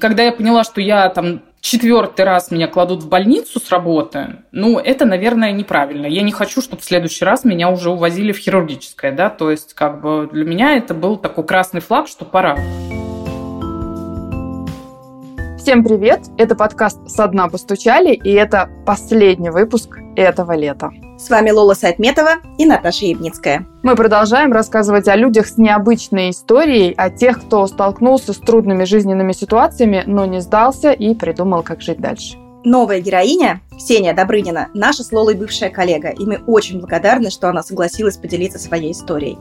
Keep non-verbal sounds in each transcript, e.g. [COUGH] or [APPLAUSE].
Когда я поняла, что я там четвертый раз меня кладут в больницу с работы, ну, это, наверное, неправильно. Я не хочу, чтобы в следующий раз меня уже увозили в хирургическое, да, то есть, как бы, для меня это был такой красный флаг, что пора. Всем привет! Это подкаст «Со дна постучали», и это последний выпуск этого лета. С вами Лола Сайтметова и Наташа Ебницкая. Мы продолжаем рассказывать о людях с необычной историей, о тех, кто столкнулся с трудными жизненными ситуациями, но не сдался и придумал, как жить дальше. Новая героиня, Ксения Добрынина, наша с Лолой бывшая коллега, и мы очень благодарны, что она согласилась поделиться своей историей.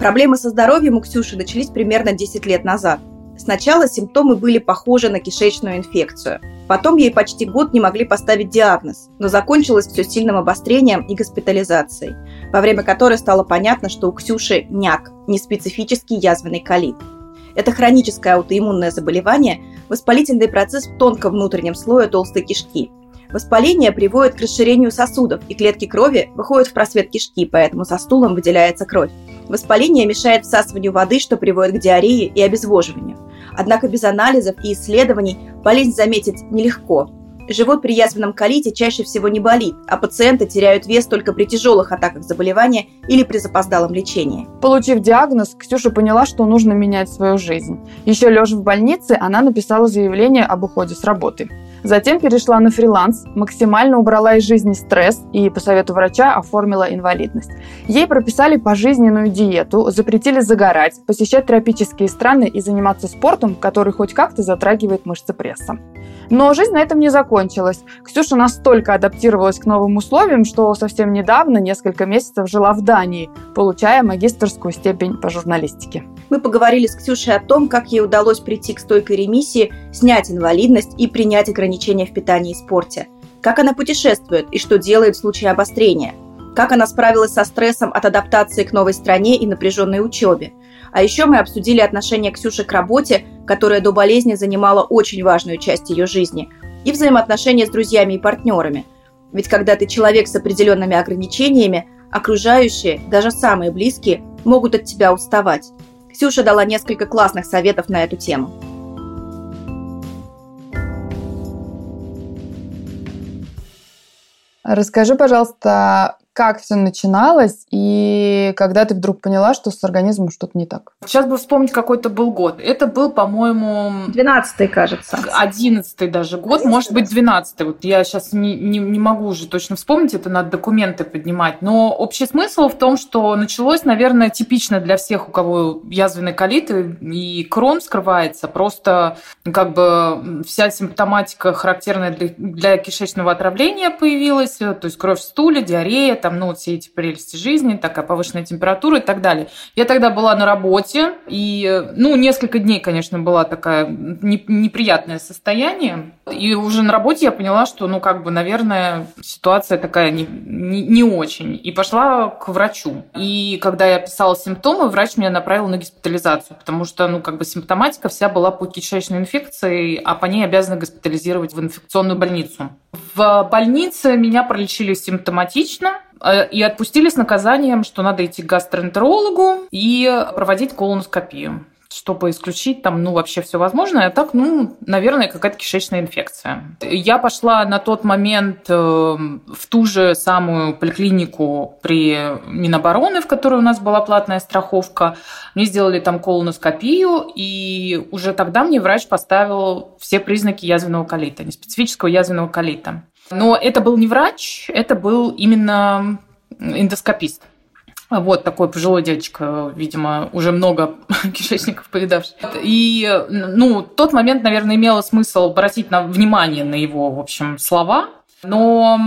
Проблемы со здоровьем у Ксюши начались примерно 10 лет назад. Сначала симптомы были похожи на кишечную инфекцию. Потом ей почти год не могли поставить диагноз, но закончилось все сильным обострением и госпитализацией, во время которой стало понятно, что у Ксюши няк, неспецифический язвенный колит. Это хроническое аутоиммунное заболевание, воспалительный процесс в тонком внутреннем слое толстой кишки. Воспаление приводит к расширению сосудов, и клетки крови выходят в просвет кишки, поэтому со стулом выделяется кровь. Воспаление мешает всасыванию воды, что приводит к диарее и обезвоживанию. Однако без анализов и исследований болезнь заметить нелегко. Живот при язвенном колите чаще всего не болит, а пациенты теряют вес только при тяжелых атаках заболевания или при запоздалом лечении. Получив диагноз, Ксюша поняла, что нужно менять свою жизнь. Еще лежа в больнице, она написала заявление об уходе с работы. Затем перешла на фриланс, максимально убрала из жизни стресс и по совету врача оформила инвалидность. Ей прописали пожизненную диету, запретили загорать, посещать тропические страны и заниматься спортом, который хоть как-то затрагивает мышцы пресса. Но жизнь на этом не закончилась. Ксюша настолько адаптировалась к новым условиям, что совсем недавно, несколько месяцев, жила в Дании, получая магистрскую степень по журналистике. Мы поговорили с Ксюшей о том, как ей удалось прийти к стойкой ремиссии, снять инвалидность и принять ограничения в питании и спорте. Как она путешествует и что делает в случае обострения. Как она справилась со стрессом от адаптации к новой стране и напряженной учебе. А еще мы обсудили отношение Ксюши к работе, которая до болезни занимала очень важную часть ее жизни, и взаимоотношения с друзьями и партнерами. Ведь когда ты человек с определенными ограничениями, окружающие, даже самые близкие, могут от тебя уставать. Ксюша дала несколько классных советов на эту тему. Расскажи, пожалуйста, как все начиналось и когда ты вдруг поняла, что с организмом что-то не так? Сейчас бы вспомнить, какой-то был год. Это был, по-моему... Двенадцатый, кажется. Одиннадцатый даже год, 11 может быть, двенадцатый. Вот я сейчас не, не, не могу уже точно вспомнить, это надо документы поднимать. Но общий смысл в том, что началось, наверное, типично для всех, у кого язвенный колит и крон скрывается. Просто как бы вся симптоматика характерная для, для кишечного отравления появилась, то есть кровь в стуле, диарея, там, ну, все эти прелести жизни, такая повышенная температура и так далее. Я тогда была на работе, и, ну, несколько дней, конечно, была такая неприятное состояние. И уже на работе я поняла, что, ну, как бы, наверное, ситуация такая не, не, не очень. И пошла к врачу. И когда я писала симптомы, врач меня направил на госпитализацию, потому что, ну, как бы, симптоматика вся была по кишечной инфекции, а по ней обязаны госпитализировать в инфекционную больницу. В больнице меня пролечили симптоматично, и отпустили с наказанием, что надо идти к гастроэнтерологу и проводить колоноскопию чтобы исключить там, ну, вообще все возможное. А так, ну, наверное, какая-то кишечная инфекция. Я пошла на тот момент э, в ту же самую поликлинику при Минобороны, в которой у нас была платная страховка. Мне сделали там колоноскопию, и уже тогда мне врач поставил все признаки язвенного колита, неспецифического язвенного колита. Но это был не врач, это был именно эндоскопист. Вот такой пожилой дядечка, видимо, уже много [LAUGHS] кишечников повидавший. И, ну, тот момент, наверное, имело смысл обратить на внимание на его, в общем, слова, но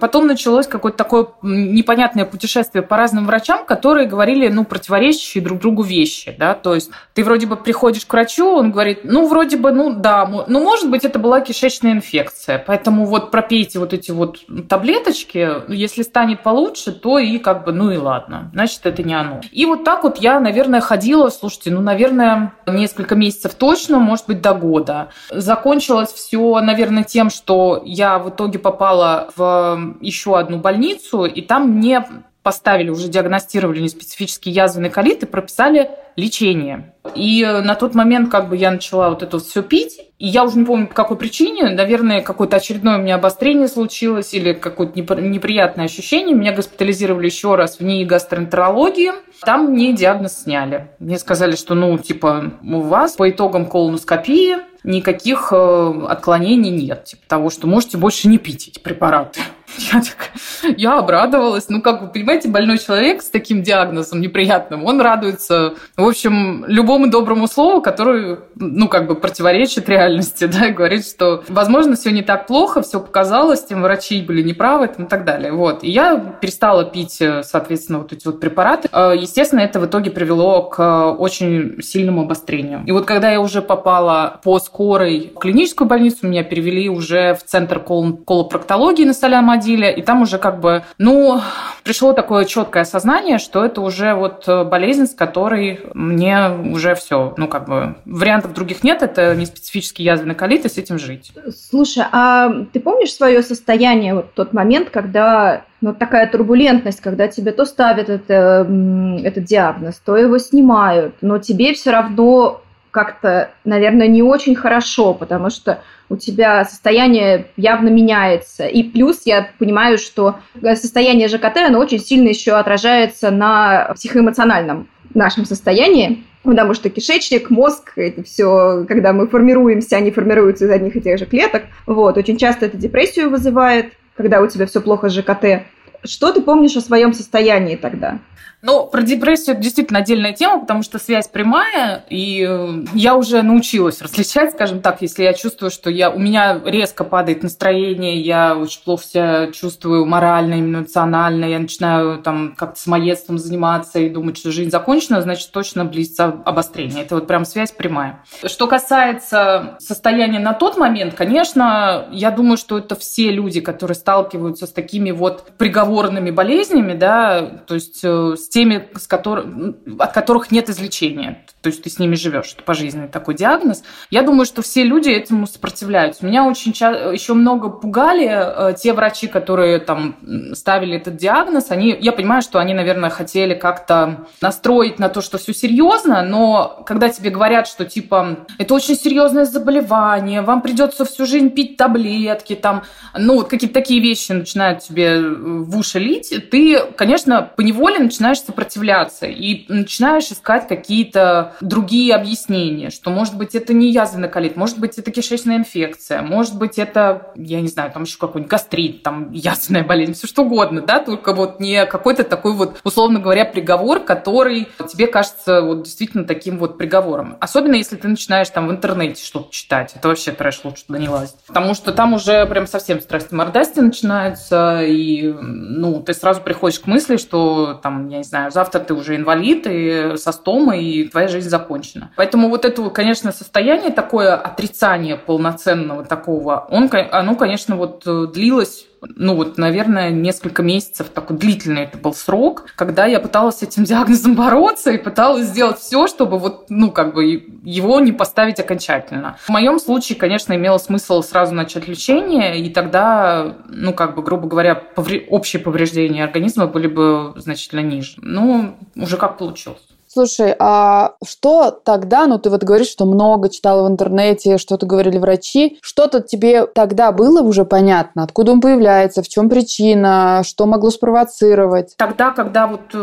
потом началось какое-то такое непонятное путешествие по разным врачам, которые говорили, ну, противоречащие друг другу вещи, да, то есть ты вроде бы приходишь к врачу, он говорит, ну, вроде бы, ну, да, ну, может быть, это была кишечная инфекция, поэтому вот пропейте вот эти вот таблеточки, если станет получше, то и как бы, ну и ладно, значит, это не оно. И вот так вот я, наверное, ходила, слушайте, ну, наверное, несколько месяцев точно, может быть, до года. Закончилось все, наверное, тем, что я в итоге попала в еще одну больницу, и там мне поставили, уже диагностировали неспецифический язвенный колит и прописали лечение. И на тот момент как бы я начала вот это все пить, и я уже не помню по какой причине, наверное, какое-то очередное у меня обострение случилось или какое-то неприятное ощущение. Меня госпитализировали еще раз в НИИ гастроэнтерологии. Там мне диагноз сняли. Мне сказали, что, ну, типа, у вас по итогам колоноскопии никаких э, отклонений нет. Типа того, что можете больше не пить эти препараты. Я, так, я обрадовалась. Ну, как вы понимаете, больной человек с таким диагнозом неприятным, он радуется, в общем, любому доброму слову, которое, ну, как бы противоречит реальности, [LAUGHS] да, и говорит, что, возможно, все не так плохо, все показалось, тем врачи были неправы, там, и так далее. Вот. И я перестала пить, э, соответственно, вот эти вот препараты. Э, естественно, это в итоге привело к э, очень сильному обострению. И вот когда я уже попала по скорой в клиническую больницу, меня перевели уже в центр кол колопроктологии на Солям-1, ходили, и там уже как бы, ну, пришло такое четкое осознание, что это уже вот э, болезнь, с которой мне уже все, ну, как бы, вариантов других нет, это не специфический язвенный колит, и с этим жить. Слушай, а ты помнишь свое состояние, вот тот момент, когда ну, вот такая турбулентность, когда тебе то ставят это, этот диагноз, то его снимают, но тебе все равно как-то, наверное, не очень хорошо, потому что у тебя состояние явно меняется. И плюс я понимаю, что состояние ЖКТ, оно очень сильно еще отражается на психоэмоциональном нашем состоянии, потому что кишечник, мозг, это все, когда мы формируемся, они формируются из одних и тех же клеток. Вот, очень часто это депрессию вызывает, когда у тебя все плохо с ЖКТ. Что ты помнишь о своем состоянии тогда? Ну, про депрессию это действительно отдельная тема, потому что связь прямая, и э, я уже научилась различать, скажем так, если я чувствую, что я, у меня резко падает настроение, я очень плохо себя чувствую морально, эмоционально, я начинаю там как-то самоедством заниматься и думать, что жизнь закончена, значит, точно близится обострение. Это вот прям связь прямая. Что касается состояния на тот момент, конечно, я думаю, что это все люди, которые сталкиваются с такими вот приговорными болезнями, да, то есть э, с теми, с которых, от которых нет излечения. То есть ты с ними живешь, это пожизненный такой диагноз. Я думаю, что все люди этому сопротивляются. Меня очень ча- еще много пугали э, те врачи, которые там ставили этот диагноз. Они, я понимаю, что они, наверное, хотели как-то настроить на то, что все серьезно, но когда тебе говорят, что типа это очень серьезное заболевание, вам придется всю жизнь пить таблетки, там, ну вот какие-то такие вещи начинают тебе в уши лить, ты, конечно, поневоле начинаешь сопротивляться и начинаешь искать какие-то другие объяснения, что, может быть, это не язвенный колит, может быть, это кишечная инфекция, может быть, это, я не знаю, там еще какой-нибудь гастрит, там язвенная болезнь, все что угодно, да, только вот не какой-то такой вот, условно говоря, приговор, который тебе кажется вот действительно таким вот приговором. Особенно, если ты начинаешь там в интернете что-то читать. Это вообще трэш, лучше туда не лазить. Потому что там уже прям совсем страсти мордасти начинаются, и, ну, ты сразу приходишь к мысли, что там, я не завтра ты уже инвалид и со стомой, и твоя жизнь закончена. Поэтому вот это, конечно, состояние, такое отрицание полноценного такого, он, оно, конечно, вот э, длилось ну вот, наверное, несколько месяцев, такой длительный это был срок, когда я пыталась с этим [LAUGHS] диагнозом бороться и пыталась сделать все, чтобы вот, ну, как бы его не поставить окончательно. В моем случае, конечно, имело смысл сразу начать лечение, и тогда, ну, как бы, грубо говоря, повре... общие повреждения организма были бы значительно ниже. Ну, уже как получилось. Слушай, а что тогда, ну ты вот говоришь, что много читала в интернете, что-то говорили врачи, что-то тебе тогда было уже понятно, откуда он появляется, в чем причина, что могло спровоцировать? Тогда, когда вот э,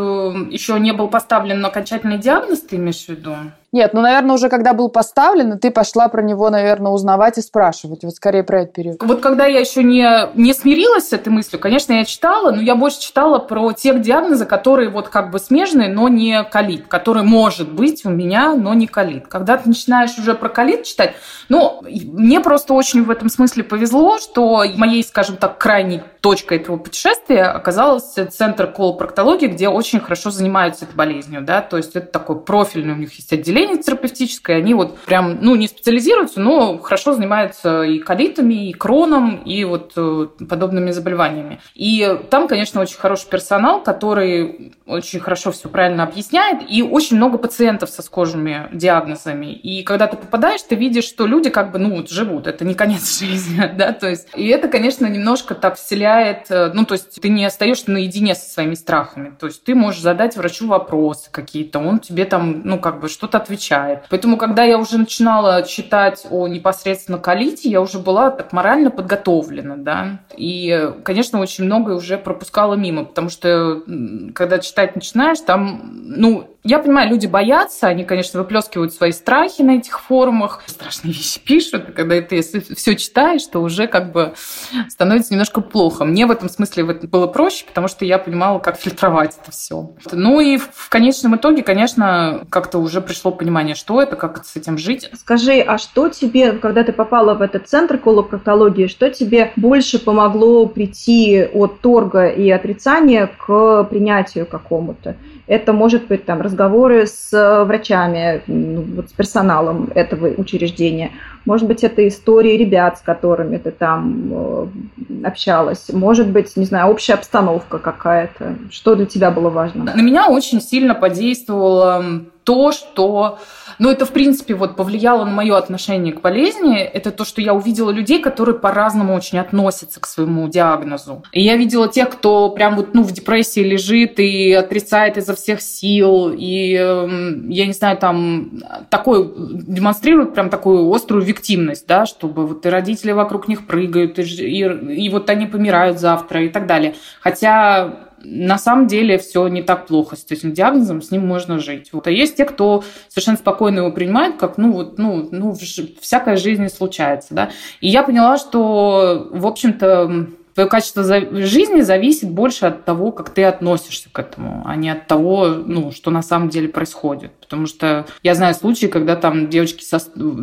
еще не был поставлен окончательный диагноз, ты имеешь в виду? Нет, ну, наверное, уже когда был поставлен, ты пошла про него, наверное, узнавать и спрашивать. Вот скорее про этот период. Вот когда я еще не, не смирилась с этой мыслью, конечно, я читала, но я больше читала про тех диагнозы, которые вот как бы смежные, но не колит, который может быть у меня, но не колит. Когда ты начинаешь уже про колит читать, ну, мне просто очень в этом смысле повезло, что моей, скажем так, крайней точкой этого путешествия оказалась центр колопроктологии, где очень хорошо занимаются этой болезнью, да, то есть это такой профильный у них есть отделение терапевтическое, они вот прям, ну, не специализируются, но хорошо занимаются и колитами, и кроном, и вот э, подобными заболеваниями. И там, конечно, очень хороший персонал, который очень хорошо все правильно объясняет, и очень много пациентов со схожими диагнозами. И когда ты попадаешь, ты видишь, что люди как бы, ну, живут, это не конец [LAUGHS] жизни, да, то есть, и это, конечно, немножко так вселяет э, ну, то есть ты не остаешься наедине со своими страхами. То есть ты можешь задать врачу вопросы какие-то, он тебе там, ну, как бы что-то отвечает. Поэтому, когда я уже начинала читать о непосредственно колите, я уже была так морально подготовлена, да. И, конечно, очень многое уже пропускала мимо, потому что, когда читать начинаешь, там, ну, я понимаю, люди боятся, они, конечно, выплескивают свои страхи на этих форумах, страшные вещи пишут, когда ты все читаешь, то уже как бы становится немножко плохо. Мне в этом смысле было проще, потому что я понимала, как фильтровать это все. Ну и в конечном итоге, конечно, как-то уже пришло понимание, что это, как с этим жить. Скажи, а что тебе, когда ты попала в этот центр колопроктологии, что тебе больше помогло прийти от торга и отрицания к принятию какому-то? Это может быть там разговоры с э, врачами, ну, вот с персоналом этого учреждения. Может быть, это истории ребят, с которыми ты там э, общалась. Может быть, не знаю, общая обстановка какая-то. Что для тебя было важно? На меня очень сильно подействовало то, что но это, в принципе, вот повлияло на мое отношение к болезни. Это то, что я увидела людей, которые по-разному очень относятся к своему диагнозу. И я видела тех, кто прям вот, ну, в депрессии лежит и отрицает изо всех сил. И, эм, я не знаю, там такой, демонстрирует прям такую острую виктимность, да, чтобы вот и родители вокруг них прыгают, и, и, и вот они помирают завтра и так далее. Хотя на самом деле все не так плохо с этим диагнозом, с ним можно жить. Вот. А есть те, кто совершенно спокойно его принимает, как, ну, вот, ну, ну, всякая жизнь случается, да. И я поняла, что, в общем-то, твое качество жизни зависит больше от того, как ты относишься к этому, а не от того, ну, что на самом деле происходит. Потому что я знаю случаи, когда там девочки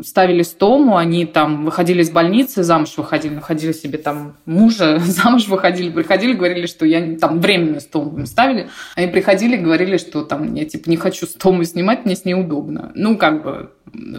ставили стому, они там выходили из больницы, замуж выходили, находили себе там мужа, [LAUGHS] замуж выходили, приходили, говорили, что я там временную стому ставили. Они приходили, говорили, что там я типа не хочу стому снимать, мне с ней удобно. Ну, как бы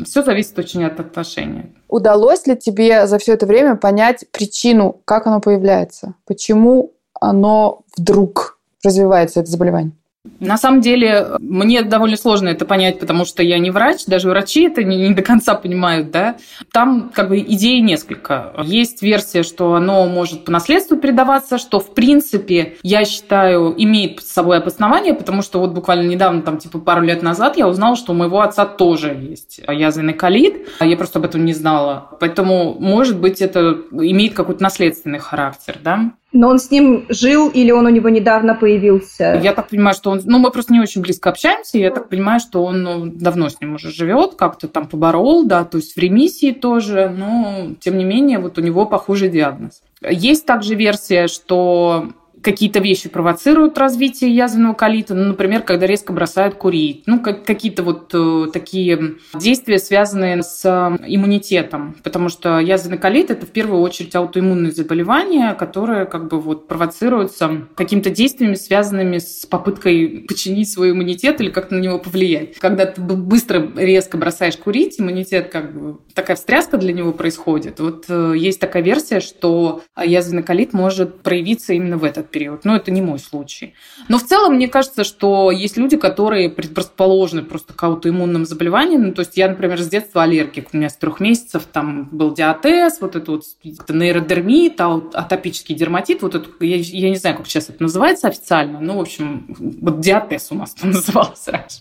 все зависит очень от отношения. Удалось ли тебе за все это время понять причину, как оно появляется? Почему оно вдруг развивается, это заболевание? На самом деле, мне довольно сложно это понять, потому что я не врач, даже врачи это не, не до конца понимают, да. Там как бы идей несколько. Есть версия, что оно может по наследству передаваться, что в принципе, я считаю, имеет с собой обоснование, потому что вот буквально недавно, там типа пару лет назад, я узнала, что у моего отца тоже есть язвенный колит. Я просто об этом не знала. Поэтому, может быть, это имеет какой-то наследственный характер, да. Но он с ним жил или он у него недавно появился? Я так понимаю, что он... Ну, мы просто не очень близко общаемся, я так понимаю, что он ну, давно с ним уже живет, как-то там поборол, да, то есть в ремиссии тоже, но тем не менее вот у него похожий диагноз. Есть также версия, что какие-то вещи провоцируют развитие язвенного колита, ну, например, когда резко бросают курить, ну, как, какие-то вот э, такие действия, связанные с э, иммунитетом, потому что язвенный колит – это в первую очередь аутоиммунное заболевание, которое как бы вот провоцируется какими-то действиями, связанными с попыткой починить свой иммунитет или как-то на него повлиять. Когда ты быстро, резко бросаешь курить, иммунитет как бы такая встряска для него происходит. Вот э, есть такая версия, что язвенный колит может проявиться именно в этот период период. Но это не мой случай. Но в целом, мне кажется, что есть люди, которые предрасположены просто к аутоиммунным заболеваниям. Ну, то есть я, например, с детства аллергик. У меня с трех месяцев там был диатез, вот это вот нейродермит, атопический дерматит. Вот это, я, я не знаю, как сейчас это называется официально. Ну, в общем, вот диатез у нас [LAUGHS] это называлось раньше.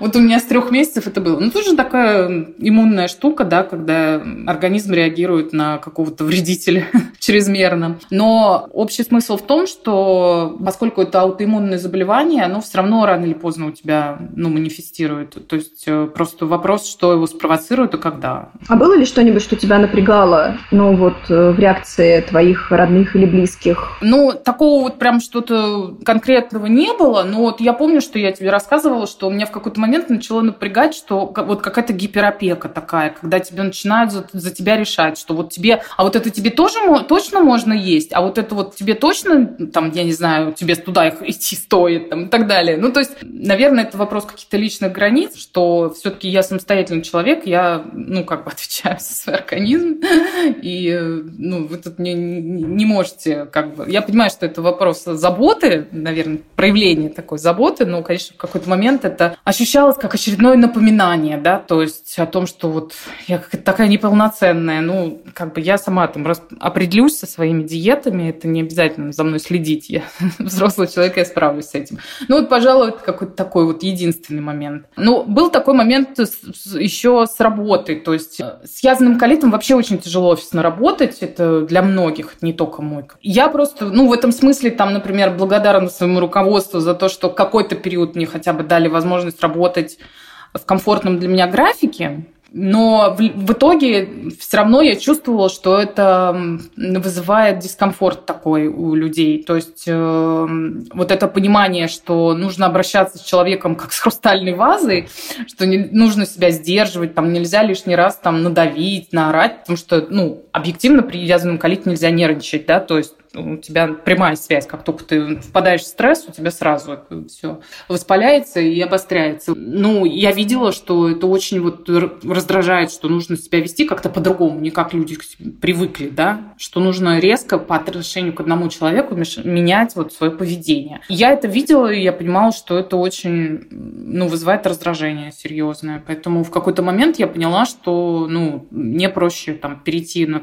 Вот у меня с трех месяцев это было. Ну, тоже такая иммунная штука, да, когда организм реагирует на какого-то вредителя [LAUGHS] чрезмерно. Но общий смысл в том, что поскольку это аутоиммунное заболевание, оно все равно рано или поздно у тебя ну, манифестирует. То есть э, просто вопрос, что его спровоцирует и когда. А было ли что-нибудь, что тебя напрягало, ну вот э, в реакции твоих родных или близких? Ну, такого вот прям что-то конкретного не было, но вот я помню, что я тебе рассказывала, что у меня в какой-то момент начало напрягать, что вот какая-то гиперопека такая, когда тебе начинают за, за тебя решать, что вот тебе, а вот это тебе тоже точно можно есть, а вот это вот тебе точно там, я не знаю, тебе туда их [LAUGHS] идти стоит, там, и так далее. Ну, то есть, наверное, это вопрос каких-то личных границ, что все-таки я самостоятельный человек, я, ну, как бы [LAUGHS] отвечаю за свой организм, и, ну, вы тут не, не можете, как бы... Я понимаю, что это вопрос заботы, наверное, проявление такой заботы, но, конечно, в какой-то момент это ощущалось как очередное напоминание, да, то есть о том, что вот я такая неполноценная, ну, как бы я сама там определюсь со своими диетами, это не обязательно за мной следить, я [LAUGHS] взрослый человек, я справлюсь с этим. Ну, вот, пожалуй, какой-то такой вот единственный момент. Ну, был такой момент еще с работой, то есть э, с язаным колитом вообще очень тяжело офисно работать, это для многих, не только мой. Я просто, ну, в этом смысле, там, например, благодарна своему руководству за то, что какой-то период мне хотя бы дали возможность работать в комфортном для меня графике, но в, в итоге все равно я чувствовала, что это вызывает дискомфорт такой у людей. То есть э, вот это понимание, что нужно обращаться с человеком как с хрустальной вазой, что не, нужно себя сдерживать, там нельзя лишний раз там надавить, наорать, потому что, ну, объективно при язвенном колите нельзя нервничать, да, то есть у тебя прямая связь. Как только ты впадаешь в стресс, у тебя сразу все воспаляется и обостряется. Ну, я видела, что это очень вот раздражает, что нужно себя вести как-то по-другому, не как люди привыкли, да, что нужно резко по отношению к одному человеку менять вот свое поведение. Я это видела, и я понимала, что это очень, ну, вызывает раздражение серьезное. Поэтому в какой-то момент я поняла, что, ну, мне проще там перейти на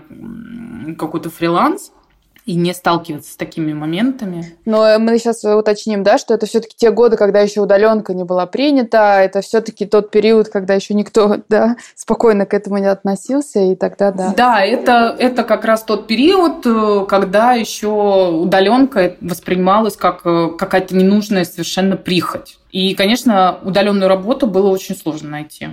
какой-то фриланс, и не сталкиваться с такими моментами. Но мы сейчас уточним, да, что это все-таки те годы, когда еще удаленка не была принята, это все-таки тот период, когда еще никто [LAUGHS] да, спокойно к этому не относился, и тогда да. Да, это, это как раз тот период, э, когда еще удаленка воспринималась как э, какая-то ненужная совершенно прихоть. И, конечно, удаленную работу было очень сложно найти.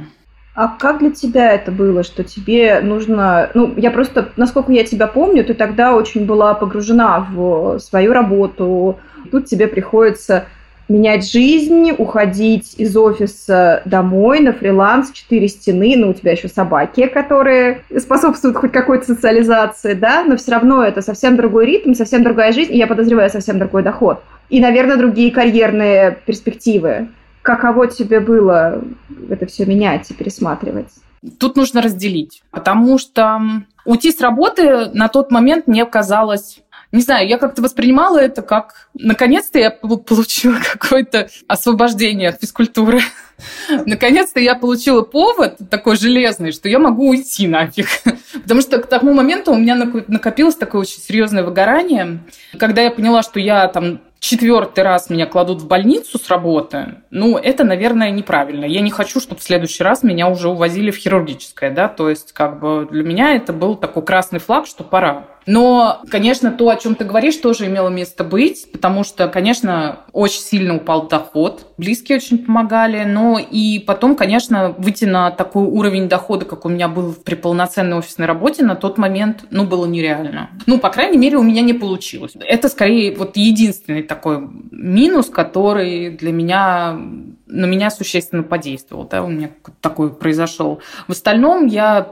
А как для тебя это было, что тебе нужно... Ну, я просто, насколько я тебя помню, ты тогда очень была погружена в свою работу. Тут тебе приходится менять жизнь, уходить из офиса домой на фриланс, четыре стены, ну, у тебя еще собаки, которые способствуют хоть какой-то социализации, да, но все равно это совсем другой ритм, совсем другая жизнь, и я подозреваю, совсем другой доход. И, наверное, другие карьерные перспективы каково тебе было это все менять и пересматривать? Тут нужно разделить, потому что уйти с работы на тот момент мне казалось не знаю, я как-то воспринимала это как, наконец-то я получила [LAUGHS] какое-то освобождение от физкультуры. [LAUGHS] Наконец-то я получила повод такой железный, что я могу уйти нафиг. [LAUGHS] Потому что к тому моменту у меня накопилось такое очень серьезное выгорание. Когда я поняла, что я там четвертый раз меня кладут в больницу с работы, ну, это, наверное, неправильно. Я не хочу, чтобы в следующий раз меня уже увозили в хирургическое, да, то есть, как бы, для меня это был такой красный флаг, что пора. Но, конечно, то, о чем ты говоришь, тоже имело место быть, потому что, конечно, очень сильно упал доход, близкие очень помогали, но и потом, конечно, выйти на такой уровень дохода, как у меня был при полноценной офисной работе, на тот момент, ну, было нереально. Ну, по крайней мере, у меня не получилось. Это, скорее, вот единственный такой минус, который для меня на меня существенно подействовал, да, у меня такой произошел. В остальном я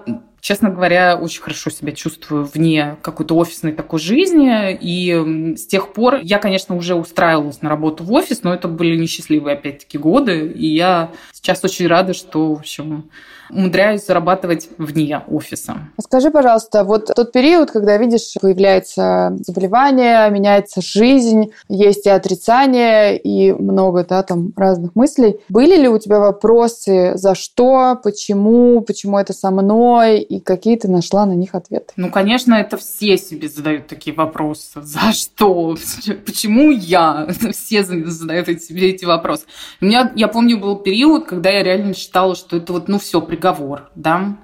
честно говоря, очень хорошо себя чувствую вне какой-то офисной такой жизни. И с тех пор я, конечно, уже устраивалась на работу в офис, но это были несчастливые, опять-таки, годы. И я сейчас очень рада, что, в общем, умудряюсь зарабатывать вне офиса. Скажи, пожалуйста, вот тот период, когда, видишь, появляется заболевание, меняется жизнь, есть и отрицание, и много, да, там разных мыслей. Были ли у тебя вопросы, за что, почему, почему это со мной, и какие ты нашла на них ответы? Ну, конечно, это все себе задают такие вопросы. За что? Почему я? [LAUGHS] Все задают себе эти вопросы. У меня, я помню, был период, когда я реально считала, что это вот, ну, все, приговор, да.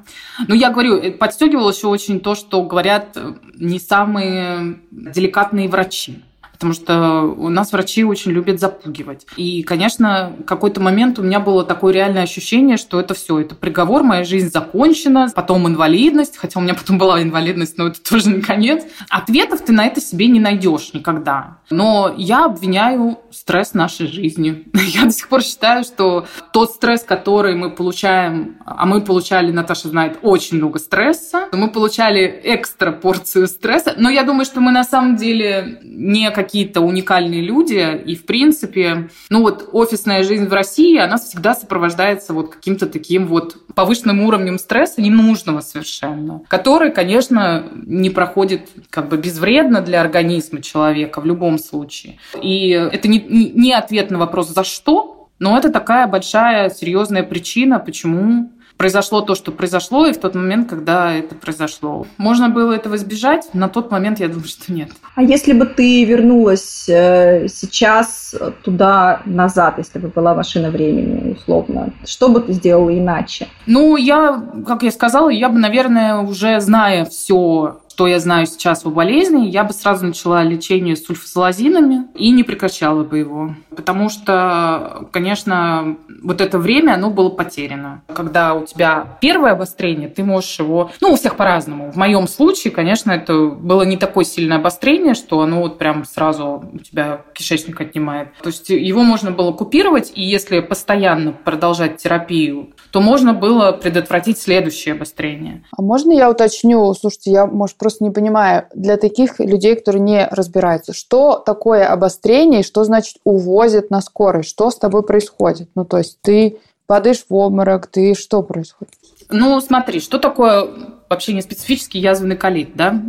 Но я говорю, э, подстегивало еще очень то, что говорят э, не самые деликатные врачи потому что у нас врачи очень любят запугивать. И, конечно, какой-то момент у меня было такое реальное ощущение, что это все, это приговор, моя жизнь закончена, потом инвалидность, хотя у меня потом была инвалидность, но это тоже не конец. Ответов ты на это себе не найдешь никогда. Но я обвиняю стресс нашей жизни. [LAUGHS] Я до сих пор считаю, что тот стресс, который мы получаем, а мы получали, Наташа знает, очень много стресса, мы получали экстра порцию стресса, но я думаю, что мы на самом деле не какие какие-то уникальные люди, и, в принципе, ну вот офисная жизнь в России, она всегда сопровождается вот каким-то таким вот повышенным уровнем стресса, ненужного совершенно, который, конечно, не проходит как бы безвредно для организма человека в любом случае. И это не, не ответ на вопрос «за что?», но это такая большая, серьезная причина, почему произошло то, что произошло, и в тот момент, когда это произошло. Можно было этого избежать? На тот момент я думаю, что нет. А если бы ты вернулась э, сейчас туда-назад, если бы была машина времени, условно, что бы ты сделала иначе? Ну, я, как я сказала, я бы, наверное, уже зная все что я знаю сейчас о болезни, я бы сразу начала лечение сульфазолазинами и не прекращала бы его. Потому что, конечно, вот это время, оно было потеряно. Когда у тебя первое обострение, ты можешь его... Ну, у всех по-разному. В моем случае, конечно, это было не такое сильное обострение, что оно вот прям сразу у тебя кишечник отнимает. То есть его можно было купировать, и если постоянно продолжать терапию, то можно было предотвратить следующее обострение. А можно я уточню? Слушайте, я, может, просто не понимаю, для таких людей, которые не разбираются, что такое обострение что значит увозят на скорой? Что с тобой происходит? Ну, то есть ты падаешь в обморок, ты что происходит? Ну, смотри, что такое вообще не специфический язвенный колит, да?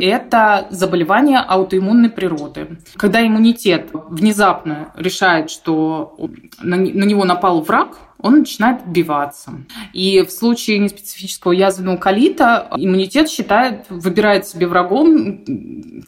Это заболевание аутоиммунной природы. Когда иммунитет внезапно решает, что на него напал враг, он начинает отбиваться. И в случае неспецифического язвенного колита иммунитет считает, выбирает себе врагом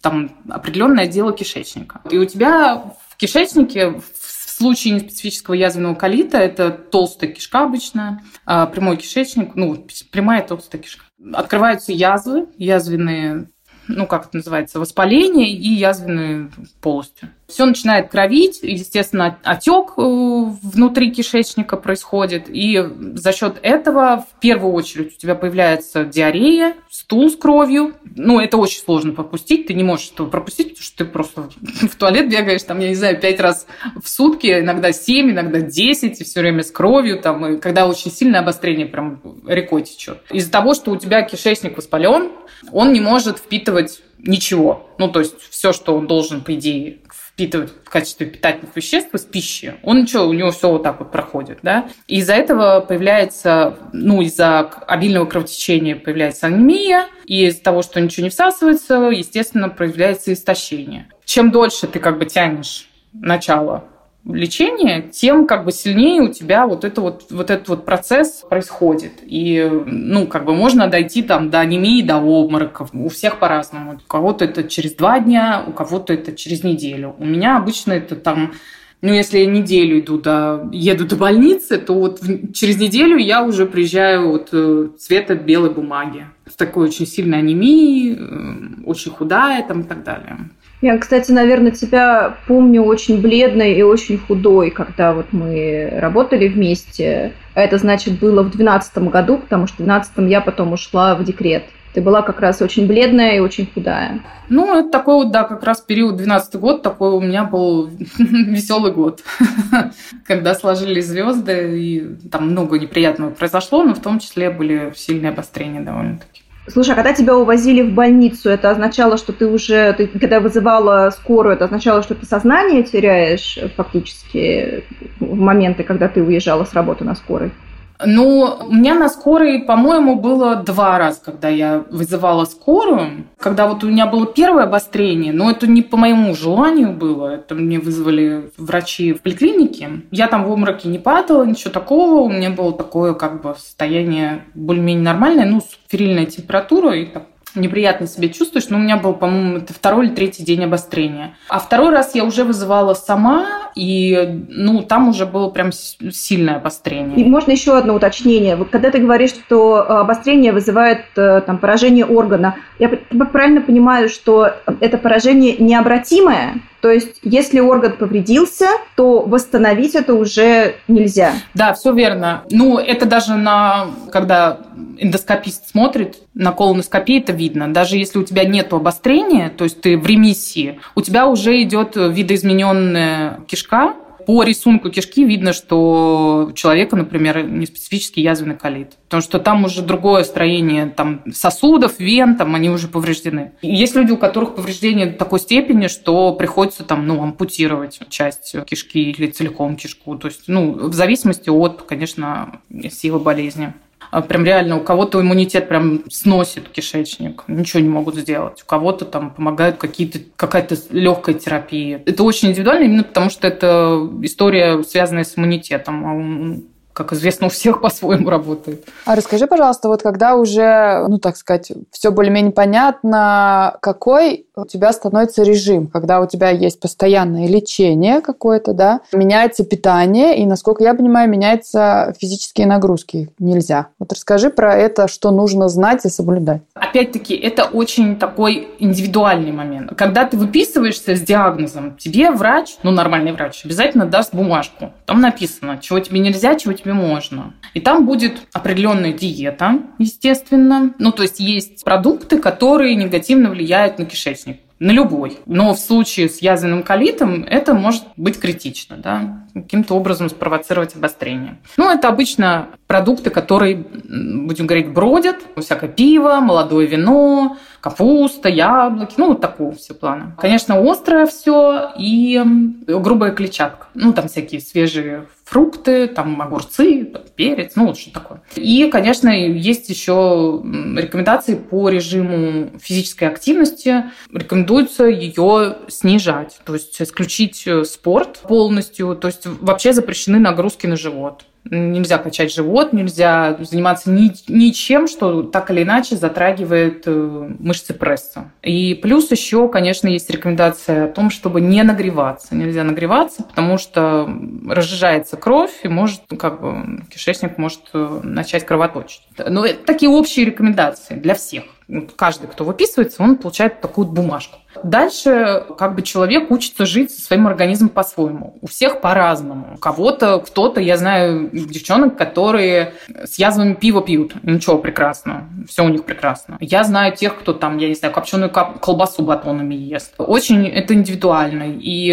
там, определенное дело кишечника. И у тебя в кишечнике в случае неспецифического язвенного колита это толстая кишка обычно, а прямой кишечник, ну, прямая толстая кишка. Открываются язвы, язвенные ну, как это называется, воспаление и язвенные полости. Все начинает кровить, естественно, отек э, внутри кишечника происходит, и за счет этого в первую очередь у тебя появляется диарея, стул с кровью. Ну, это очень сложно пропустить, ты не можешь этого пропустить, потому что ты просто [LAUGHS] в туалет бегаешь, там, я не знаю, пять раз в сутки, иногда семь, иногда десять, и все время с кровью, там, и когда очень сильное обострение прям рекой течет. Из-за того, что у тебя кишечник воспален, он не может впитывать ничего. Ну, то есть все, что он должен, по идее, впитывать в качестве питательных веществ из пищи, он ничего, у него все вот так вот проходит, да. И из-за этого появляется, ну, из-за обильного кровотечения появляется анемия, и из-за того, что ничего не всасывается, естественно, проявляется истощение. Чем дольше ты как бы тянешь начало лечения, тем как бы сильнее у тебя вот, это вот, вот этот вот процесс происходит. И, ну, как бы можно дойти там до анемии, до обмороков. У всех по-разному. У кого-то это через два дня, у кого-то это через неделю. У меня обычно это там ну, если я неделю иду до, еду до больницы, то вот через неделю я уже приезжаю вот э, цвета белой бумаги. С такой очень сильной анемией, э, очень худая там и так далее. Я, кстати, наверное, тебя помню очень бледной и очень худой, когда вот мы работали вместе. Это, значит, было в 2012 году, потому что в 2012 я потом ушла в декрет. Ты была как раз очень бледная и очень худая. Ну, это такой вот, да, как раз период 12 год, такой у меня был [LAUGHS] веселый год, [LAUGHS] когда сложились звезды, и там много неприятного произошло, но в том числе были сильные обострения довольно-таки. Слушай, а когда тебя увозили в больницу, это означало, что ты уже, ты, когда вызывала скорую, это означало, что ты сознание теряешь фактически в моменты, когда ты уезжала с работы на скорой? Ну, у меня на скорой, по-моему, было два раза, когда я вызывала скорую. Когда вот у меня было первое обострение, но это не по моему желанию было, это мне вызвали врачи в поликлинике. Я там в обмороке не падала, ничего такого. У меня было такое как бы состояние более-менее нормальное, ну, ферильная температура и так неприятно себя чувствуешь, но у меня был, по-моему, это второй или третий день обострения. А второй раз я уже вызывала сама, и, ну, там уже было прям сильное обострение. И можно еще одно уточнение. Когда ты говоришь, что э, обострение вызывает э, там, поражение органа, я правильно понимаю, что это поражение необратимое? То есть, если орган повредился, то восстановить это уже нельзя. Да, все верно. Ну, это даже на, когда эндоскопист смотрит, на колоноскопии это видно. Даже если у тебя нет обострения, то есть ты в ремиссии, у тебя уже идет видоизмененная кишка, по рисунку кишки видно, что у человека, например, не специфический язвенный колит. Потому что там уже другое строение там, сосудов, вен, там они уже повреждены. И есть люди, у которых повреждение такой степени, что приходится там, ну, ампутировать часть кишки или целиком кишку. То есть, ну, в зависимости от, конечно, силы болезни. А прям реально у кого-то иммунитет прям сносит кишечник, ничего не могут сделать. У кого-то там помогают какие-то, какая-то легкая терапия. Это очень индивидуально именно потому, что это история, связанная с иммунитетом. А как известно, у всех по-своему работает. А расскажи, пожалуйста, вот когда уже, ну, так сказать, все более-менее понятно, какой у тебя становится режим, когда у тебя есть постоянное лечение какое-то, да, меняется питание, и, насколько я понимаю, меняются физические нагрузки. Нельзя. Вот расскажи про это, что нужно знать и соблюдать. Опять-таки, это очень такой индивидуальный момент. Когда ты выписываешься с диагнозом, тебе врач, ну, нормальный врач, обязательно даст бумажку. Там написано, чего тебе нельзя, чего тебе можно. И там будет определенная диета, естественно. Ну, то есть есть продукты, которые негативно влияют на кишечник на любой. Но в случае с язвенным колитом это может быть критично, да, каким-то образом спровоцировать обострение. Ну, это обычно продукты, которые, будем говорить, бродят, всякое пиво, молодое вино, капуста, яблоки, ну, вот такого все плана. Конечно, острое все и грубая клетчатка. Ну, там всякие свежие фрукты, там огурцы, там, перец, ну что такое. И, конечно, есть еще рекомендации по режиму физической активности. Рекомендуется ее снижать, то есть исключить э, спорт полностью, то есть вообще запрещены нагрузки на живот. Нельзя качать живот, нельзя заниматься ни, ничем, что так или иначе затрагивает э, мышцы пресса. И плюс еще, конечно, есть рекомендация о том, чтобы не нагреваться. Нельзя нагреваться, потому что разжижается кровь, и может, ну, как бы, кишечник может э, начать кровоточить. Но это такие общие рекомендации для всех каждый, кто выписывается, он получает такую бумажку. Дальше как бы человек учится жить со своим организмом по-своему. У всех по-разному. Кого-то, кто-то, я знаю девчонок, которые с язвами пиво пьют. Ничего, прекрасно. Все у них прекрасно. Я знаю тех, кто там, я не знаю, копченую колбасу батонами ест. Очень это индивидуально. И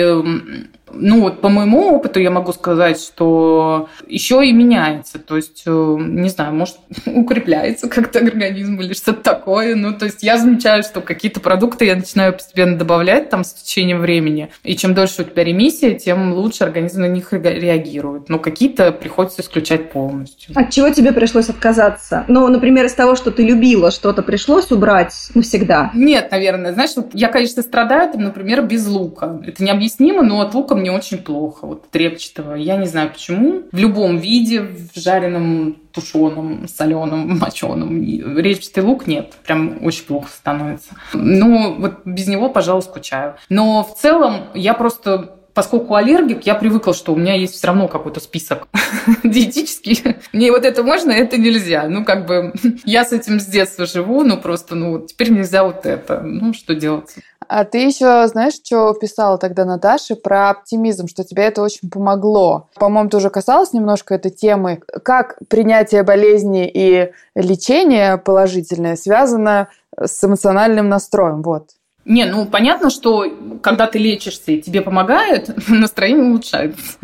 ну вот по моему опыту я могу сказать, что еще и меняется. То есть, э, не знаю, может, [LAUGHS] укрепляется как-то организм или что-то такое. Ну, то есть я замечаю, что какие-то продукты я начинаю постепенно добавлять там с течением времени. И чем дольше у тебя ремиссия, тем лучше организм на них реагирует. Но какие-то приходится исключать полностью. От чего тебе пришлось отказаться? Ну, например, из того, что ты любила, что-то пришлось убрать навсегда? Нет, наверное. Знаешь, вот я, конечно, страдаю, там, например, без лука. Это необъяснимо, но от лука мне очень плохо, вот трепчатого. Я не знаю почему. В любом виде, в жареном, тушеном, соленом, [LAUGHS] моченом. Репчатый лук нет. Прям очень плохо становится. Ну, вот без него, пожалуй, скучаю. Но в целом я просто поскольку аллергик, я привыкла, что у меня есть все равно какой-то список [LAUGHS] диетический. Мне вот это можно, это нельзя. Ну, как бы [LAUGHS] я с этим с детства живу, ну, просто, ну, теперь нельзя вот это. Ну, что делать? А ты еще знаешь, что писала тогда Наташа про оптимизм, что тебе это очень помогло. По-моему, ты уже касалась немножко этой темы. Как принятие болезни и лечение положительное связано с эмоциональным настроем? Вот. Не, ну понятно, что когда ты лечишься и тебе помогает, [LAUGHS] настроение улучшается.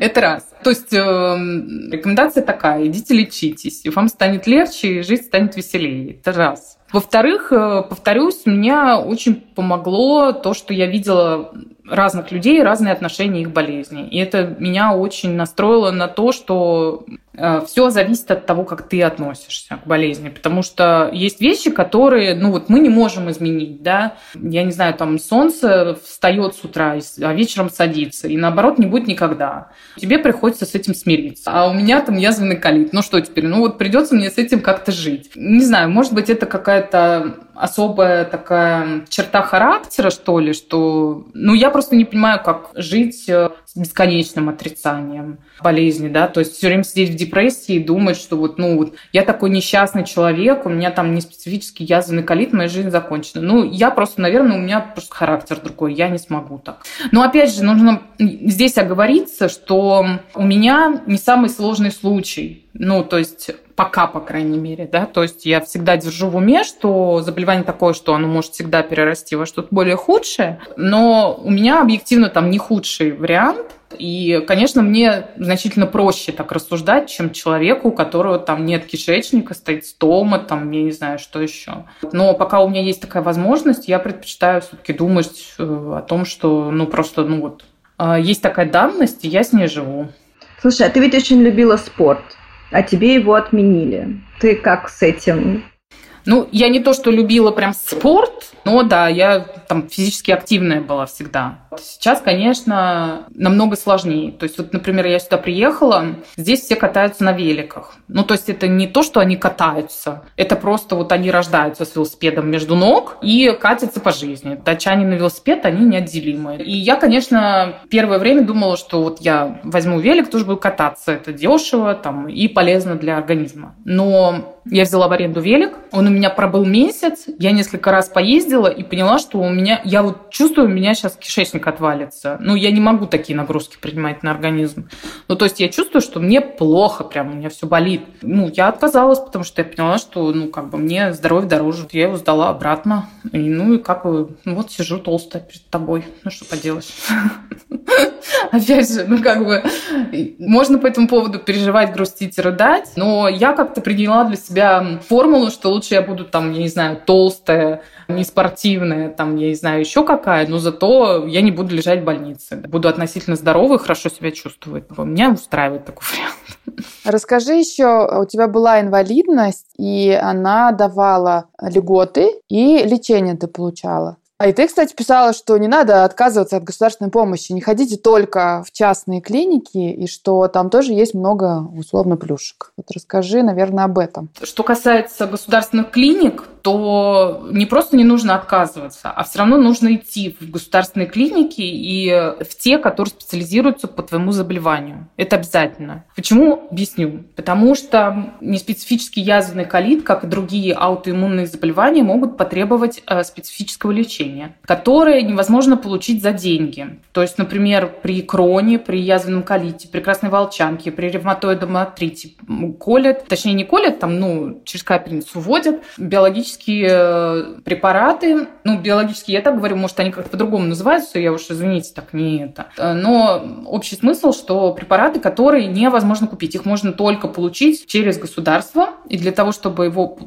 Это раз. То есть э, рекомендация такая: идите лечитесь, и вам станет легче, и жизнь станет веселее. Это раз. Во-вторых, э, повторюсь, меня очень помогло то, что я видела разных людей, разные отношения их болезни. И это меня очень настроило на то, что все зависит от того, как ты относишься к болезни. Потому что есть вещи, которые, ну вот мы не можем изменить, да. Я не знаю, там солнце встает с утра, а вечером садится. И наоборот не будет никогда. Тебе приходится с этим смириться. А у меня там язвенный колит. Ну что теперь? Ну вот придется мне с этим как-то жить. Не знаю, может быть, это какая-то особая такая черта характера, что ли, что... Ну, я просто не понимаю, как жить э, с бесконечным отрицанием болезни, да, то есть все время сидеть в депрессии и думать, что вот, ну, вот я такой несчастный человек, у меня там не специфический язвенный колит, моя жизнь закончена. Ну, я просто, наверное, у меня просто характер другой, я не смогу так. Но опять же, нужно здесь оговориться, что у меня не самый сложный случай. Ну, то есть пока, по крайней мере, да, то есть я всегда держу в уме, что заболевание такое, что оно может всегда перерасти во что-то более худшее, но у меня объективно там не худший вариант, И, конечно, мне значительно проще так рассуждать, чем человеку, у которого там нет кишечника, стоит стома, там, я не знаю, что еще. Но пока у меня есть такая возможность, я предпочитаю все-таки думать э, о том, что, ну, просто, ну вот, а, есть такая данность, и я с ней живу. Слушай, а ты ведь очень любила спорт, а тебе его отменили. Ты как с этим? Ну, я не то, что любила прям спорт, но да, я там физически активная была всегда. Сейчас, конечно, намного сложнее. То есть, вот, например, я сюда приехала, здесь все катаются на великах. Ну, то есть, это не то, что они катаются, это просто вот они рождаются с велосипедом между ног и катятся по жизни. Датчане на велосипед, они неотделимы. И я, конечно, первое время думала, что вот я возьму велик, тоже буду кататься. Это дешево там, и полезно для организма. Но я взяла в аренду велик, он у меня пробыл месяц, я несколько раз поездила и поняла, что у меня, я вот чувствую, у меня сейчас кишечник отвалится. Ну, я не могу такие нагрузки принимать на организм. Ну, то есть я чувствую, что мне плохо, прям у меня все болит. Ну, я отказалась, потому что я поняла, что, ну, как бы мне здоровье дороже. Я его сдала обратно. И, ну, и как бы, ну, вот сижу толстая перед тобой. Ну, что поделаешь. [LAUGHS] Опять же, ну, как бы, можно по этому поводу переживать, грустить, рыдать, но я как-то приняла для себя формулу, что лучше я буду там, я не знаю, толстая, не спортивная, там, я не знаю, еще какая, но зато я не буду лежать в больнице. Буду относительно здоровой, хорошо себя чувствовать. Меня устраивает такой вариант. Расскажи еще, у тебя была инвалидность, и она давала льготы, и лечение ты получала. А и ты, кстати, писала, что не надо отказываться от государственной помощи, не ходите только в частные клиники, и что там тоже есть много, условно, плюшек. Вот расскажи, наверное, об этом. Что касается государственных клиник, то не просто не нужно отказываться, а все равно нужно идти в государственные клиники и в те, которые специализируются по твоему заболеванию. Это обязательно. Почему? Объясню. Потому что неспецифический язвенный колит, как и другие аутоиммунные заболевания, могут потребовать э, специфического лечения, которое невозможно получить за деньги. То есть, например, при кроне, при язвенном колите, при красной волчанке, при ревматоидном артрите колят, точнее не колят, там, ну, через капельницу вводят биологически биологические э, препараты, ну, биологические, я так говорю, может, они как-то по-другому называются, я уж, извините, так не это. Э, но общий смысл, что препараты, которые невозможно купить, их можно только получить через государство, и для того, чтобы его...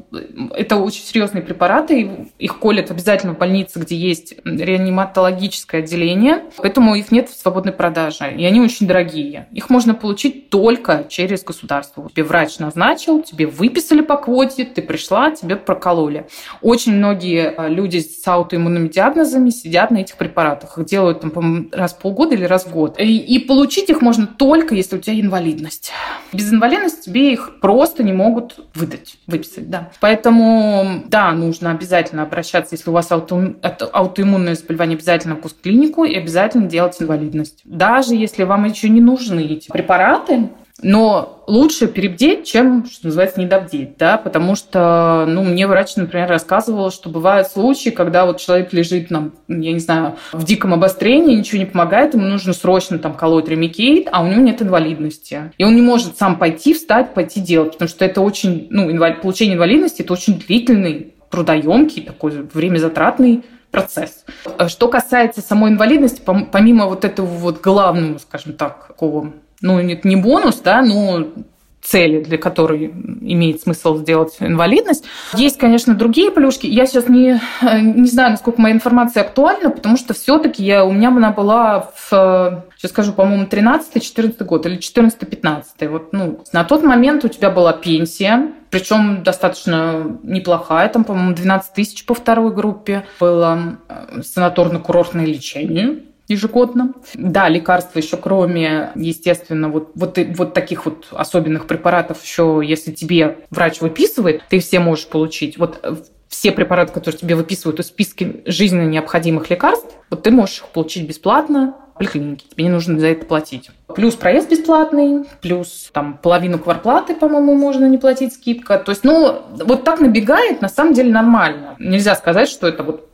Это очень серьезные препараты, их колят обязательно в больнице, где есть реаниматологическое отделение, поэтому их нет в свободной продаже, и они очень дорогие. Их можно получить только через государство. Тебе врач назначил, тебе выписали по квоте, ты пришла, тебе прокололи. Очень многие э, люди с аутоиммунными диагнозами сидят на этих препаратах. Их делают там, раз в полгода или раз в год. И, и получить их можно только, если у тебя инвалидность. Без инвалидности тебе их просто не могут выдать, выписать, да. Поэтому, да, нужно обязательно обращаться, если у вас аутоиммунное заболевание, обязательно в клинику и обязательно делать инвалидность. Даже если вам еще не нужны эти препараты, но лучше перебдеть, чем, что называется, недобдеть, да, потому что, ну, мне врач, например, рассказывал, что бывают случаи, когда вот человек лежит, нам, я не знаю, в диком обострении, ничего не помогает, ему нужно срочно там колоть ремикейт, а у него нет инвалидности. И он не может сам пойти, встать, пойти делать, потому что это очень, ну, инвалид, получение инвалидности – это очень длительный, трудоемкий, такой время затратный процесс. Что касается самой инвалидности, помимо вот этого вот главного, скажем так, такого ну, это не бонус, да, но цели, для которой имеет смысл сделать инвалидность. Есть, конечно, другие плюшки. Я сейчас не, не знаю, насколько моя информация актуальна, потому что все-таки я, у меня она была в, сейчас скажу, по-моему, 13-14 год или 14-15. Вот, ну, на тот момент у тебя была пенсия, причем достаточно неплохая, там, по-моему, 12 тысяч по второй группе было э, санаторно-курортное лечение ежегодно. Да, лекарства еще кроме, естественно, вот, вот, вот таких вот особенных препаратов еще, если тебе врач выписывает, ты все можешь получить. Вот э, все препараты, которые тебе выписывают из списка жизненно необходимых лекарств, вот ты можешь их получить бесплатно в поликлинике. Тебе не нужно за это платить. Плюс проезд бесплатный, плюс там половину кварплаты, по-моему, можно не платить скидка. То есть, ну, вот так набегает, на самом деле нормально. Нельзя сказать, что это вот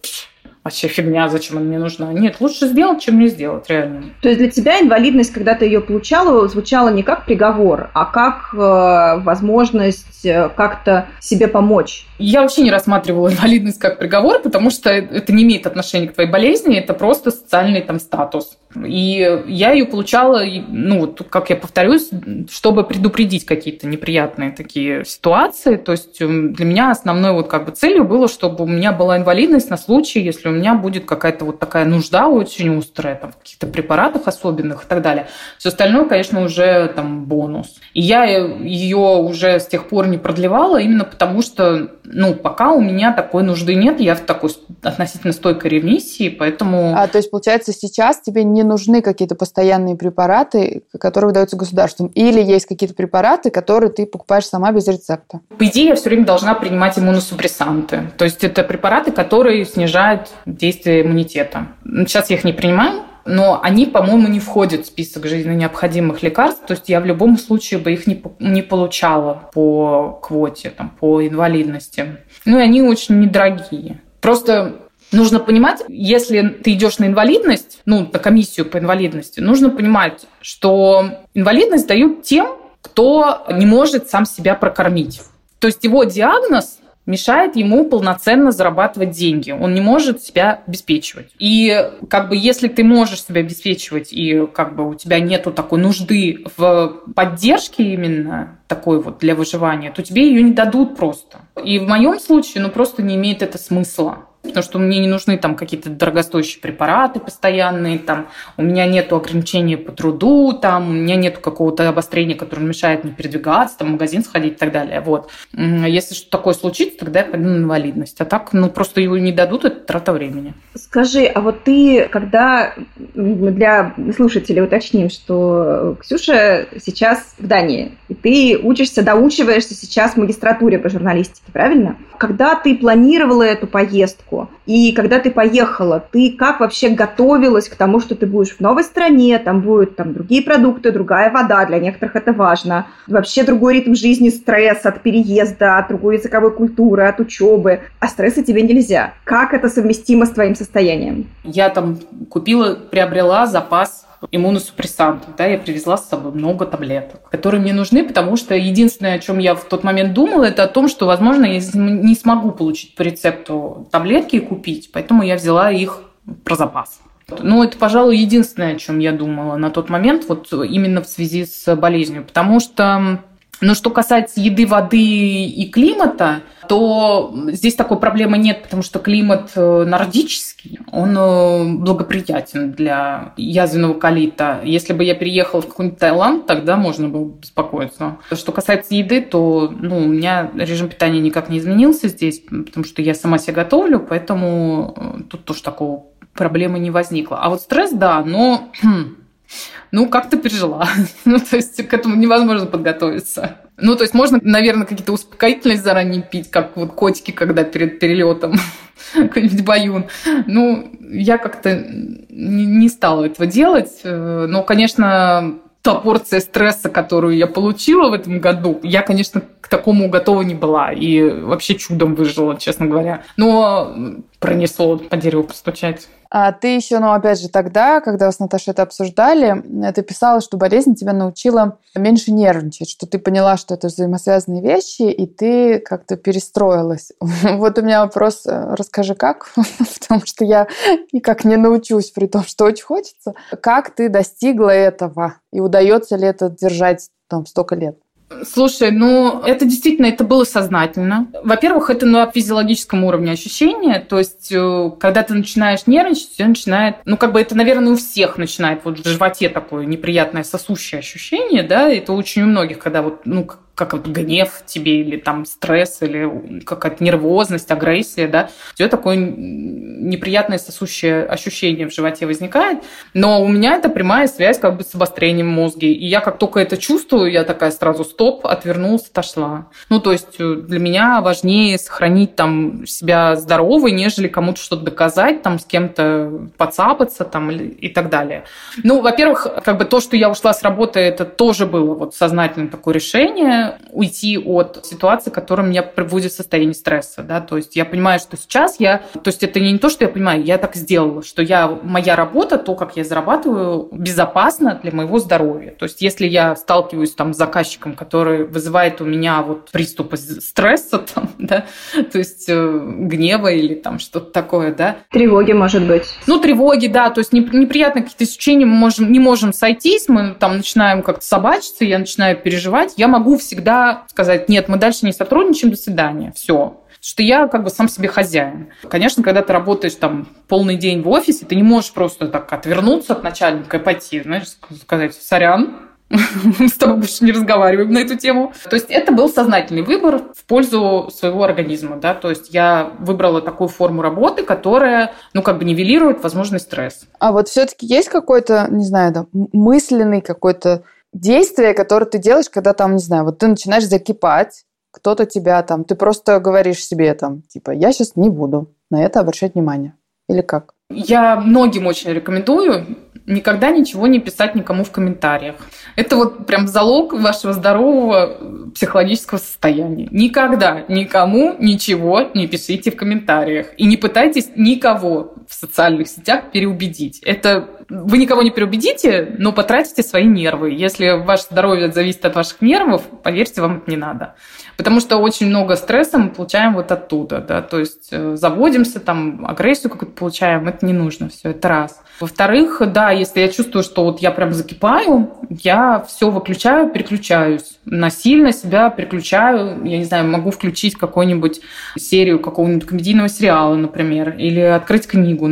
вообще фигня, зачем она мне нужна. Нет, лучше сделать, чем не сделать, реально. То есть для тебя инвалидность, когда ты ее получала, звучала не как приговор, а как э, возможность э, как-то себе помочь? Я вообще не рассматривала инвалидность как приговор, потому что это не имеет отношения к твоей болезни, это просто социальный там статус. И я ее получала, ну, как я повторюсь, чтобы предупредить какие-то неприятные такие ситуации. То есть эм, для меня основной вот как бы целью было, чтобы у меня была инвалидность на случай, если у меня будет какая-то вот такая нужда очень острая, там, в каких-то препаратах особенных и так далее. Все остальное, конечно, уже там бонус. И я ее уже с тех пор не продлевала именно потому, что, ну, пока у меня такой нужды нет, я в такой относительно стойкой ремиссии, поэтому... А, то есть, получается, сейчас тебе не нужны какие-то постоянные препараты, которые выдаются государством, или есть какие-то препараты, которые ты покупаешь сама без рецепта? По идее, я все время должна принимать иммуносупрессанты. То есть, это препараты, которые снижают действие иммунитета. Сейчас я их не принимаю, но они, по-моему, не входят в список жизненно необходимых лекарств. То есть я в любом случае бы их не, не получала по квоте, там, по инвалидности. Ну и они очень недорогие. Просто нужно понимать, если ты идешь на инвалидность, ну, на комиссию по инвалидности, нужно понимать, что инвалидность дают тем, кто не может сам себя прокормить. То есть его диагноз мешает ему полноценно зарабатывать деньги. Он не может себя обеспечивать. И как бы если ты можешь себя обеспечивать, и как бы у тебя нету такой нужды в поддержке именно такой вот для выживания, то тебе ее не дадут просто. И в моем случае, ну просто не имеет это смысла потому что мне не нужны там какие-то дорогостоящие препараты постоянные, там у меня нет ограничений по труду, там у меня нет какого-то обострения, которое мешает мне передвигаться, там в магазин сходить и так далее. Вот. Если что такое случится, тогда я пойду на инвалидность. А так, ну, просто его не дадут, это трата времени. Скажи, а вот ты, когда для слушателей уточним, что Ксюша сейчас в Дании, и ты учишься, доучиваешься сейчас в магистратуре по журналистике, правильно? Когда ты планировала эту поездку, и когда ты поехала, ты как вообще готовилась к тому, что ты будешь в новой стране, там будут там другие продукты, другая вода, для некоторых это важно. Вообще другой ритм жизни, стресс от переезда, от другой языковой культуры, от учебы. А стресса тебе нельзя. Как это совместимо с твоим состоянием? Я там купила, приобрела запас иммуносупрессантов. Да, я привезла с собой много таблеток, которые мне нужны, потому что единственное, о чем я в тот момент думала, это о том, что, возможно, я не смогу получить по рецепту таблетки и купить, поэтому я взяла их про запас. Ну, это, пожалуй, единственное, о чем я думала на тот момент, вот именно в связи с болезнью, потому что но что касается еды, воды и климата, то здесь такой проблемы нет, потому что климат э, нордический, он э, благоприятен для язвенного колита. Если бы я переехала в какой-нибудь Таиланд, тогда можно было бы беспокоиться. Что касается еды, то ну, у меня режим питания никак не изменился здесь, потому что я сама себе готовлю, поэтому э, тут тоже такого проблемы не возникло. А вот стресс, да, но [CLEARS THROAT] ну, как-то пережила. [LAUGHS] ну, то есть к этому невозможно подготовиться. Ну, то есть можно, наверное, какие-то успокоительные заранее пить, как вот котики, когда перед перелетом [LAUGHS] какой-нибудь баюн. Ну, я как-то не стала этого делать. Но, конечно, та порция стресса, которую я получила в этом году, я, конечно, к такому готова не была. И вообще чудом выжила, честно говоря. Но пронесло по дереву постучать. А ты еще, ну, опять же, тогда, когда с Наташей это обсуждали, ты писала, что болезнь тебя научила меньше нервничать, что ты поняла, что это взаимосвязанные вещи, и ты как-то перестроилась. [LAUGHS] Вот у меня вопрос, э, расскажи, как? [LAUGHS] Потому что я никак не научусь, при том, что очень хочется. Как ты достигла этого? И удается ли это держать там столько лет? Слушай, ну это действительно, это было сознательно. Во-первых, это на физиологическом уровне ощущения, то есть э, когда ты начинаешь нервничать, все начинает, ну как бы это, наверное, у всех начинает вот в животе такое неприятное сосущее ощущение, да, это очень у многих, когда вот, ну, как вот гнев тебе, или там стресс, или какая-то нервозность, агрессия, да, у тебя такое неприятное сосущее ощущение в животе возникает, но у меня это прямая связь как бы с обострением мозга, и я как только это чувствую, я такая сразу стоп, отвернулась, отошла. Ну, то есть э, для меня важнее сохранить там себя здоровой, нежели кому-то что-то доказать, там с кем-то подцапаться там и так далее. Ну, во-первых, как бы то, что я ушла с работы, это тоже было вот сознательное такое решение, уйти от ситуации, которая меня приводит в состояние стресса, да, то есть я понимаю, что сейчас я, то есть это не то, что я понимаю, я так сделала, что я, моя работа, то, как я зарабатываю, безопасно для моего здоровья. То есть если я сталкиваюсь там с заказчиком, который вызывает у меня вот приступы стресса, [LAUGHS] там, да, то есть э, гнева или там что-то такое, да. Тревоги, может быть. Ну, тревоги, да, то есть неприятные какие-то ощущения, мы можем, не можем сойтись, мы там начинаем как-то собачиться, я начинаю переживать, я могу всегда сказать, нет, мы дальше не сотрудничаем, до свидания, все что я как бы сам себе хозяин. Конечно, когда ты работаешь там полный день в офисе, ты не можешь просто так отвернуться от начальника и пойти, знаешь, сказать, сорян, [LAUGHS] с тобой больше не разговариваем на эту тему. То есть это был сознательный выбор в пользу своего организма, да, то есть я выбрала такую форму работы, которая, ну, как бы нивелирует возможный стресс. А вот все-таки есть какой-то, не знаю, да, мысленный какой-то действие, которое ты делаешь, когда там, не знаю, вот ты начинаешь закипать, кто-то тебя там, ты просто говоришь себе там, типа, я сейчас не буду на это обращать внимание. Или как? Я многим очень рекомендую никогда ничего не писать никому в комментариях. Это вот прям залог вашего здорового психологического состояния. Никогда никому ничего не пишите в комментариях. И не пытайтесь никого в социальных сетях переубедить. Это вы никого не переубедите, но потратите свои нервы. Если ваше здоровье зависит от ваших нервов, поверьте, вам это не надо. Потому что очень много стресса мы получаем вот оттуда, да, то есть э, заводимся, там, агрессию какую-то получаем, это не нужно все, это раз. Во-вторых, да, если я чувствую, что вот я прям закипаю, я все выключаю, переключаюсь. Насильно себя переключаю, я не знаю, могу включить какую-нибудь серию какого-нибудь комедийного сериала, например, или открыть книгу,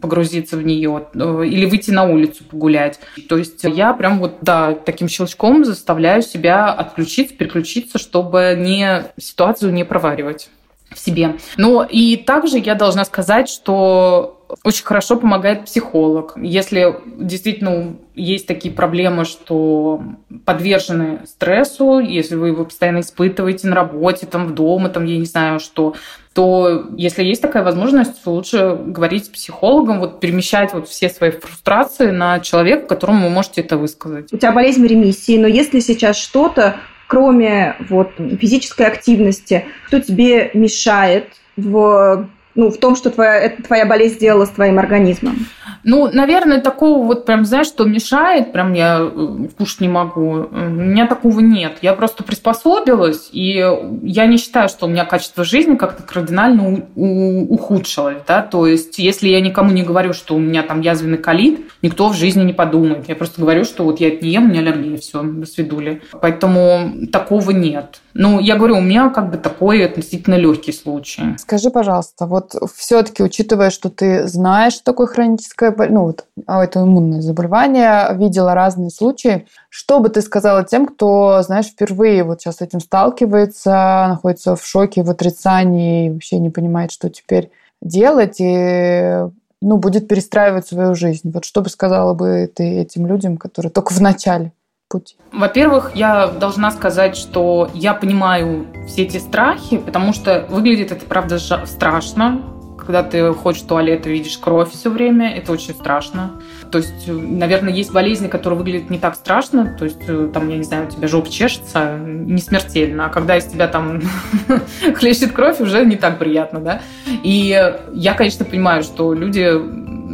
погрузиться в нее, э, или выйти на улицу погулять. То есть я прям вот, да, таким щелчком заставляю себя отключиться, переключиться, чтобы не ситуацию не проваривать в себе. Но и также я должна сказать, что очень хорошо помогает психолог. Если действительно есть такие проблемы, что подвержены стрессу, если вы его постоянно испытываете на работе, там, в дома, там, я не знаю что, то если есть такая возможность, лучше говорить с психологом, вот перемещать вот все свои фрустрации на человека, которому вы можете это высказать. У тебя болезнь в ремиссии, но если сейчас что-то, кроме вот физической активности, что тебе мешает в ну, в том, что твоя, это твоя болезнь сделала с твоим организмом? Ну, наверное, такого вот прям, знаешь, что мешает, прям я э, кушать не могу. У меня такого нет. Я просто приспособилась, и я не считаю, что у меня качество жизни как-то кардинально ухудшилось, да, то есть если я никому не говорю, что у меня там язвенный колит, никто в жизни не подумает. Я просто говорю, что вот я это не ем, у меня аллергия, все, до свидули. Поэтому такого нет. Ну, я говорю, у меня как бы такой относительно легкий случай. Скажи, пожалуйста, вот все-таки, учитывая, что ты знаешь, что такое хроническое, ну, вот, это иммунное заболевание, видела разные случаи, что бы ты сказала тем, кто, знаешь, впервые вот сейчас с этим сталкивается, находится в шоке, в отрицании, вообще не понимает, что теперь делать, и ну, будет перестраивать свою жизнь. Вот что бы сказала бы ты этим людям, которые только в начале? пути? Во-первых, я должна сказать, что я понимаю все эти страхи, потому что выглядит это, правда, страшно. Когда ты ходишь в туалет и видишь кровь все время, это очень страшно. То есть, наверное, есть болезни, которые выглядят не так страшно. То есть, э, там, я не знаю, у тебя жопа чешется, не смертельно. А когда из тебя там [LAUGHS] хлещет кровь, уже не так приятно, да? И я, конечно, понимаю, что люди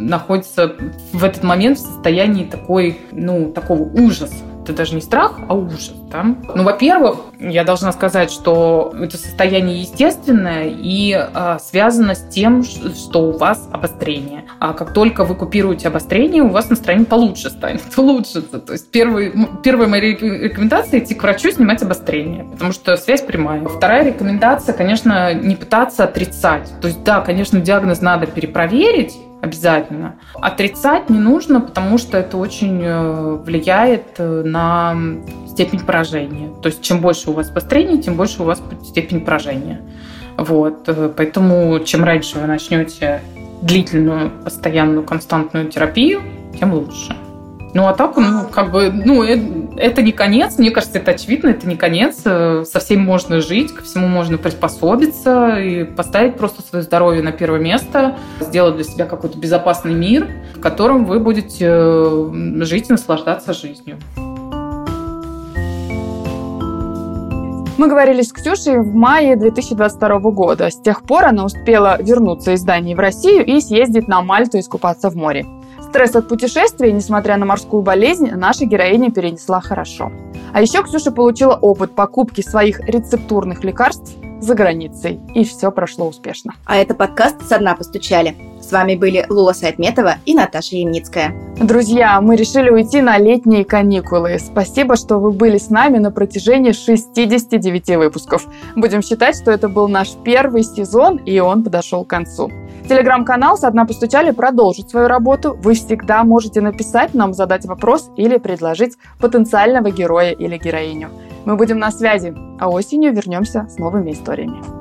находятся в этот момент в состоянии такой, ну, такого ужаса это даже не страх, а ужас. Да? Ну, во-первых, я должна сказать, что это состояние естественное и а, связано с тем, что у вас обострение. А как только вы купируете обострение, у вас настроение получше станет, [LAUGHS] улучшится. То есть первый, первая моя рекомендация – идти к врачу снимать обострение, потому что связь прямая. Вторая рекомендация, конечно, не пытаться отрицать. То есть, да, конечно, диагноз надо перепроверить, обязательно. Отрицать не нужно, потому что это очень э, влияет э, на степень поражения. То есть чем больше у вас обострений, тем больше у вас степень поражения. Вот. Э, поэтому чем раньше вы начнете длительную, постоянную, константную терапию, тем лучше. Ну, а так, ну, как бы, ну, это не конец, мне кажется, это очевидно, это не конец. Э, со всем можно жить, ко всему можно приспособиться и поставить просто свое здоровье на первое место, сделать для себя какой-то безопасный мир, в котором вы будете жить и наслаждаться жизнью. Мы говорили с Ксюшей в мае 2022 года. С тех пор она успела вернуться из Дании в Россию и съездить на Мальту искупаться в море. Стресс от путешествия, несмотря на морскую болезнь, наша героиня перенесла хорошо. А еще Ксюша получила опыт покупки своих рецептурных лекарств за границей. И все прошло успешно. А это подкаст «Со дна постучали». С вами были Лула Сайтметова и Наташа Ямницкая. Друзья, мы решили уйти на летние каникулы. Спасибо, что вы были с нами на протяжении 69 выпусков. Будем считать, что это был наш первый сезон, и он подошел к концу. Телеграм-канал «Со дна постучали» продолжит свою работу. Вы всегда можете написать нам, задать вопрос или предложить потенциального героя или героиню. Мы будем на связи, а осенью вернемся с новыми историями.